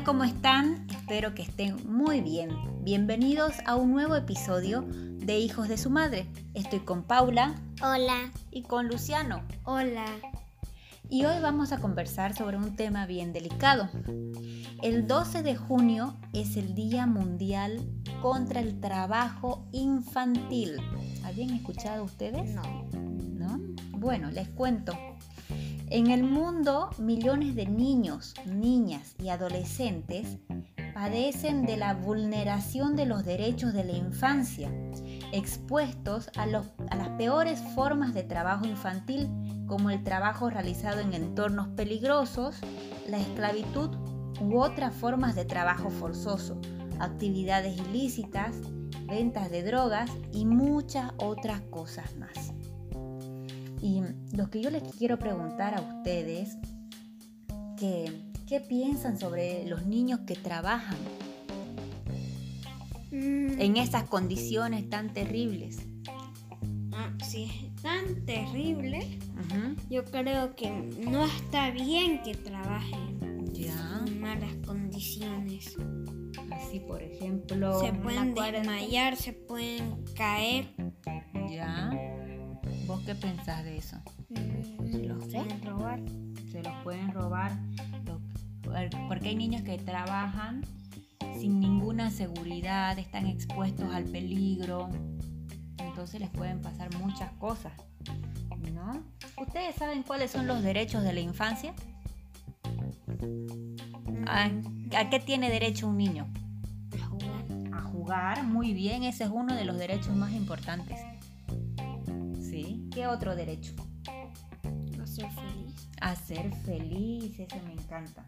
Hola, ¿cómo están? Espero que estén muy bien. Bienvenidos a un nuevo episodio de Hijos de su Madre. Estoy con Paula. Hola. Y con Luciano. Hola. Y hoy vamos a conversar sobre un tema bien delicado. El 12 de junio es el Día Mundial contra el Trabajo Infantil. ¿Habían escuchado ustedes? No. ¿No? Bueno, les cuento. En el mundo, millones de niños, niñas y adolescentes padecen de la vulneración de los derechos de la infancia, expuestos a, las peores formas de trabajo infantil como el trabajo realizado en entornos peligrosos, la esclavitud u otras formas de trabajo forzoso, actividades ilícitas, ventas de drogas y muchas otras cosas más. Y lo que yo les quiero preguntar a ustedes, que, ¿qué piensan sobre los niños que trabajan mm. en esas condiciones tan terribles? Ah, sí, tan terrible. Yo creo que no está bien que trabajen ya. en malas condiciones. Así, por ejemplo, se pueden desmayar, se pueden caer. Ya. ¿Vos qué pensás de eso? Mm, ¿Se los pueden robar? Se los pueden robar. Porque hay niños que trabajan sin ninguna seguridad, están expuestos al peligro. Entonces les pueden pasar muchas cosas. ¿No? ¿Ustedes saben cuáles son los derechos de la infancia? ¿A, ¿A, qué tiene derecho un niño? A jugar. A jugar, muy bien, ese es uno de los derechos más importantes. ¿Qué otro derecho? A ser feliz. A ser feliz, eso me encanta.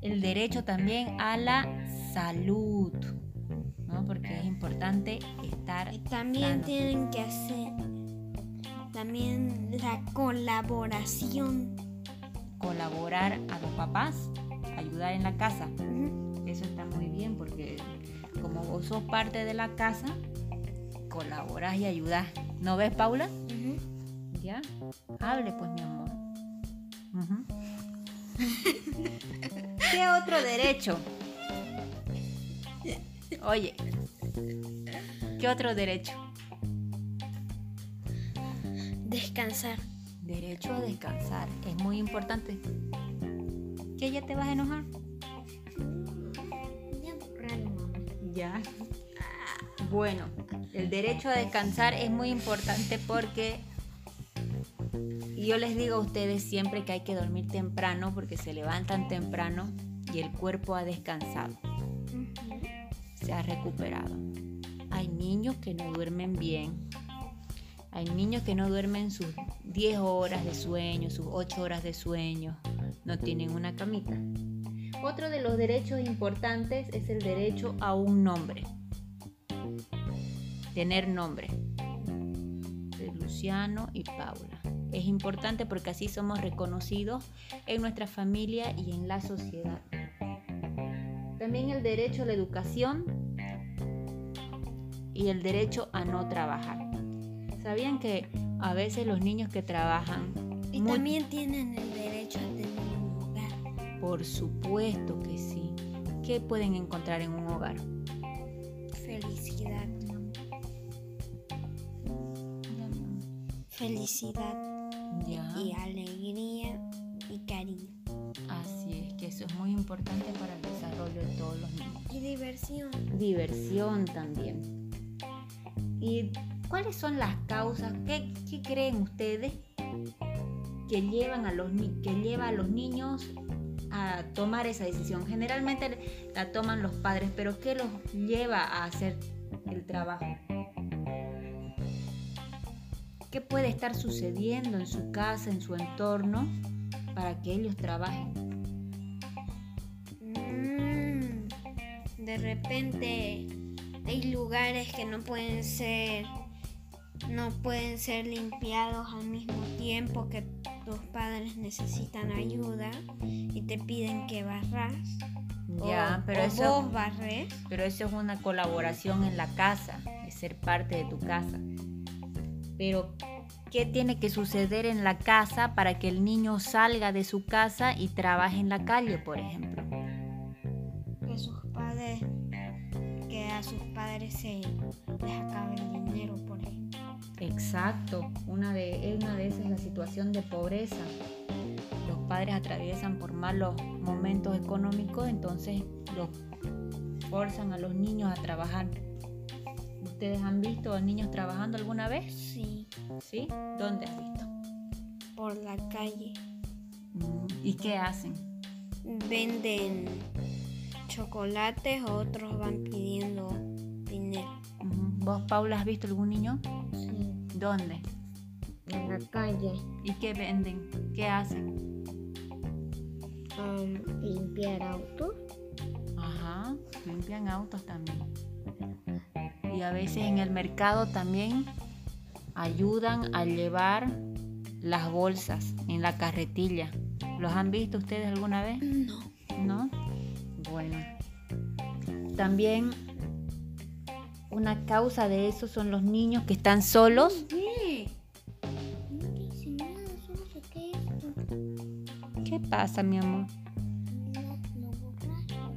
El derecho también a la salud, ¿no? Porque es importante estar. Y también tienen que hacer también la colaboración. Colaborar a los papás, ayudar en la casa. Eso está muy bien porque como vos sos parte de la casa, colaboras y ayudas. ¿No ves, Paula? ¿Ya? Hable pues, mi amor. ¿Qué otro derecho? Oye, ¿qué otro derecho? Descansar. Derecho a descansar. Es muy importante. ¿Qué ya te vas a enojar? Ya. Bueno, el derecho a descansar es muy importante porque yo les digo a ustedes siempre que hay que dormir temprano porque se levantan temprano y el cuerpo ha descansado. Se ha recuperado. Hay niños que no duermen bien. Hay niños que no duermen sus 10 horas de sueño, sus 8 horas de sueño. No tienen una camita. Otro de los derechos importantes es el derecho a un nombre tener nombre de Luciano y Paula. Es importante porque así somos reconocidos en nuestra familia y en la sociedad. También el derecho a la educación y el derecho a no trabajar. ¿Sabían que a veces los niños que trabajan... Y también tienen el derecho a tener un hogar. Por supuesto que sí. ¿Qué pueden encontrar en un hogar? Felicidad. felicidad y alegría y cariño. Así es, que eso es muy importante para el desarrollo de todos los niños. Y diversión. Diversión también. ¿Y cuáles son las causas? ¿Qué, creen ustedes que llevan a los que lleva a los niños a tomar esa decisión? Generalmente la toman los padres, pero ¿qué los lleva a hacer el trabajo? Qué puede estar sucediendo en su casa, en su entorno, para que ellos trabajen. Mm, de repente hay lugares que no pueden ser no pueden ser limpiados al mismo tiempo que tus padres necesitan ayuda y te piden que barras. Ya, pero eso vos barres. Pero eso es una colaboración en la casa, es ser parte de tu casa pero ¿qué tiene que suceder en la casa para que el niño salga de su casa y trabaje en la calle, por ejemplo? Que sus padres, que a sus padres se les acabe el dinero, por ejemplo. Exacto, una de, una de esas es la situación de pobreza. Los padres atraviesan por malos momentos económicos, entonces los forzan a los niños a trabajar ¿Ustedes han visto a niños trabajando alguna vez? Sí, ¿Sí? ¿Dónde has visto? por la calle. ¿Y qué hacen? Venden chocolates, otros van pidiendo dinero. ¿Vos, Paula, has visto algún niño? Sí, ¿Dónde? en la calle. ¿Y qué venden? ¿Qué hacen? Um, limpiar autos. Ajá, limpian autos también. Y a veces en el mercado también ayudan a llevar las bolsas en la carretilla. ¿Los han visto ustedes alguna vez? No. ¿No? Bueno. También una causa de eso son los niños que están solos. ¿Qué? ¿Qué pasa, mi amor?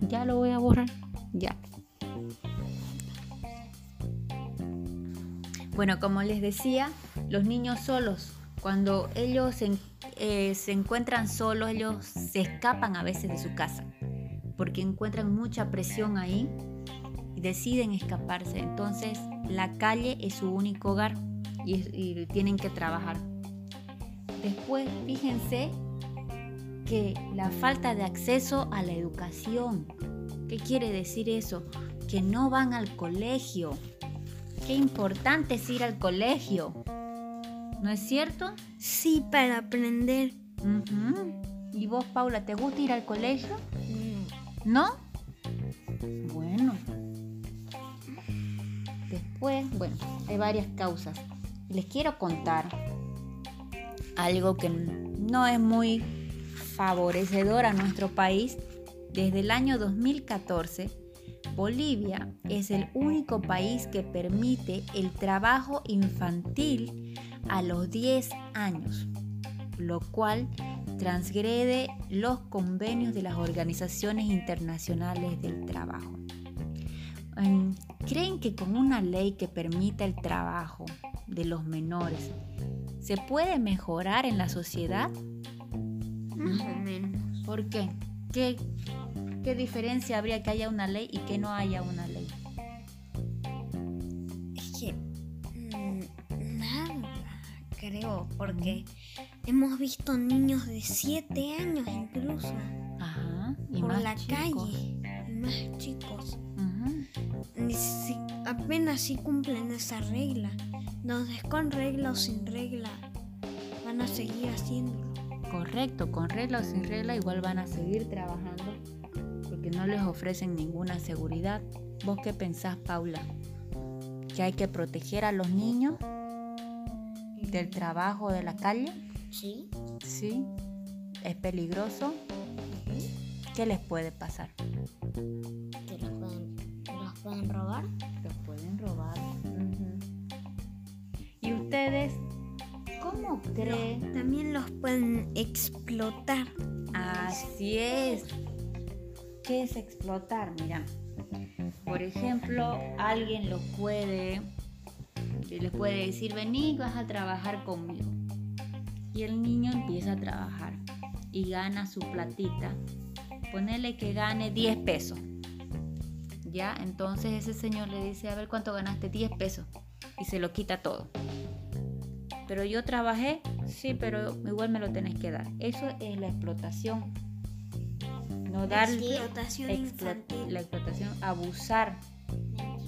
Ya lo voy a borrar. Ya. Bueno, como les decía, los niños solos, cuando ellos eh, se encuentran solos, ellos se escapan a veces de su casa, porque encuentran mucha presión ahí y deciden escaparse. Entonces, la calle es su único hogar y, y tienen que trabajar. Después, fíjense que la falta de acceso a la educación. ¿Qué quiere decir eso? Que no van al colegio. Qué importante es ir al colegio. ¿No es cierto? Sí, para aprender. Ujú. ¿Y vos, Paula, te gusta ir al colegio? No. ¿No? Bueno. Después, bueno, hay varias causas. Les quiero contar algo que no es muy favorecedor a nuestro país. Desde el año 2014, Bolivia es el único país que permite el trabajo infantil a los 10 años, lo cual transgrede los convenios de las organizaciones internacionales del trabajo. Em, ¿Creen que con una ley que permita el trabajo de los menores se puede mejorar en la sociedad? Más o menos. ¿Por qué? ¿Qué, qué diferencia habría que haya una ley y que no haya una ley? Es que mm, nada, creo, porque hemos visto niños de 7 años incluso Ajá, y por más la chicos. calle, y más chicos. Ni si- apenas si cumplen esa regla. Entonces, con regla o sin regla, van a seguir haciéndolo. Correcto, con regla o sin regla igual van a seguir trabajando no les ofrecen ninguna seguridad. ¿Vos qué pensás, Paula? ¿Que hay que proteger a los niños del trabajo de la calle? Sí. Sí. ¿Es peligroso? ¿Qué les puede pasar? Que los pueden, los pueden robar. Los pueden robar. ¿Y ustedes cómo creen? También los pueden explotar. Así es. ¿Qué es explotar? Mira, por ejemplo, alguien los puede, les puede decir, vení, vas a trabajar conmigo. Y el niño empieza a trabajar y gana su platita. Ponele que gane 10 pesos. Ya, entonces ese señor le dice, a ver cuánto ganaste, 10 pesos. Y se lo quita todo. Pero yo trabajé, sí, pero igual me lo tenés que dar. Eso es la explotación. No darle Explotación explo- infantil. la explotación, abusar,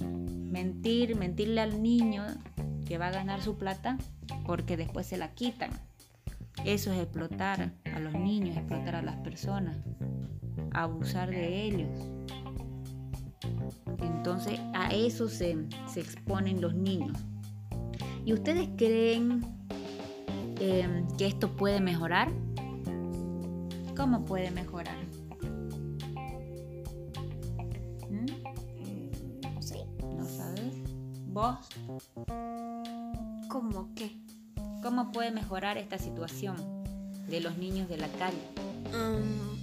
mentir, mentirle al niño que va a ganar su plata porque después se la quitan. Eso es explotar a los niños, explotar a las personas, abusar de ellos. Entonces a eso se, se exponen los niños. ¿Y ustedes creen eh, que esto puede mejorar? ¿Cómo puede mejorar? ¿Vos? ¿Cómo qué? ¿Cómo puede mejorar esta situación de los niños de la calle? Um,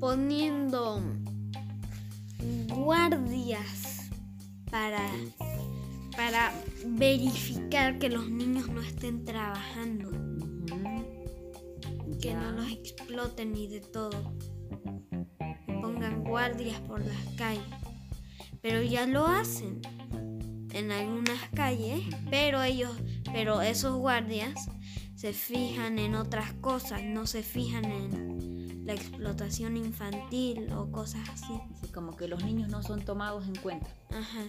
poniendo guardias para, para verificar que los niños no estén trabajando, que no los exploten ni de todo, que pongan guardias por las calles. Pero ya lo hacen en algunas calles, pero ellos, pero esos guardias se fijan en otras cosas, no se fijan en la explotación infantil o cosas así. como que los niños no son tomados en cuenta. Ajá.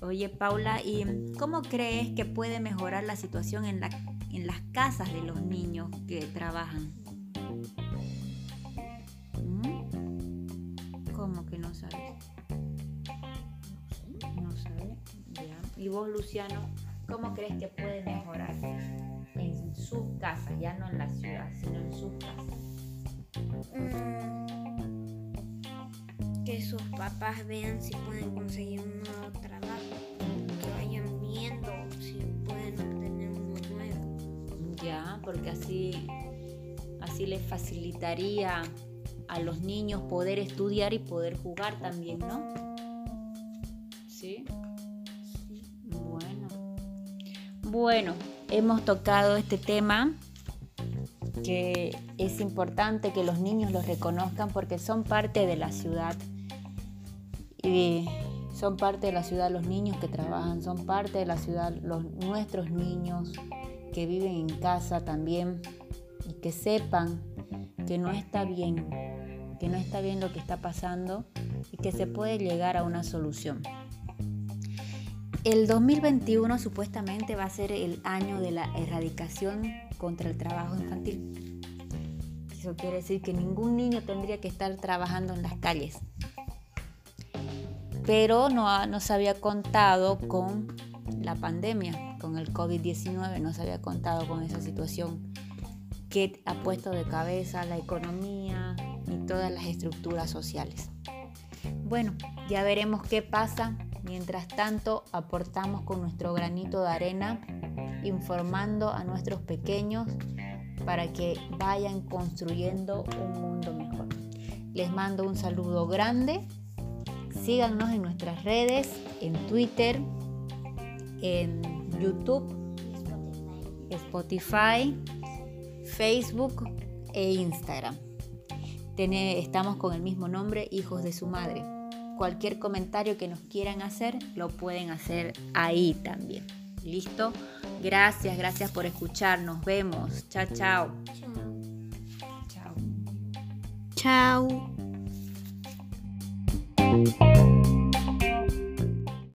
Oye, Paula, ¿y cómo crees que puede mejorar la situación en, la, en las casas de los niños que trabajan? ¿Y vos, Luciano? ¿Cómo crees que puede mejorar en sus casas, ya no en la ciudad, sino en sus casas? Mm, que sus papás vean si pueden conseguir un nuevo trabajo, que vayan viendo si pueden obtener uno nuevo. Ya, porque así, así les facilitaría a los niños poder estudiar y poder jugar también, ¿no? Bueno, hemos tocado este tema que es importante que los niños los reconozcan porque son parte de la ciudad. Y son parte de la ciudad los niños que trabajan, son parte de la ciudad los, nuestros niños que viven en casa también y que sepan que no está bien, que no está bien lo que está pasando y que se puede llegar a una solución. El 2021 supuestamente va a ser el año de la erradicación contra el trabajo infantil. Eso quiere decir que ningún niño tendría que estar trabajando en las calles. Pero no, no se había contado con la pandemia, con el COVID-19, no se había contado con esa situación que ha puesto de cabeza la economía y todas las estructuras sociales. Bueno, ya veremos qué pasa Mientras tanto, aportamos con nuestro granito de arena, informando a nuestros pequeños para que vayan construyendo un mundo mejor. Les mando un saludo grande. Síganos en nuestras redes, en Twitter, en YouTube, Spotify, Facebook e Instagram. Estamos con el mismo nombre, Hijos de su Madre cualquier comentario que nos quieran hacer, lo pueden hacer ahí también. ¿Listo? Gracias, gracias por escuchar. Nos vemos. Chao, chao. Chao. Chao.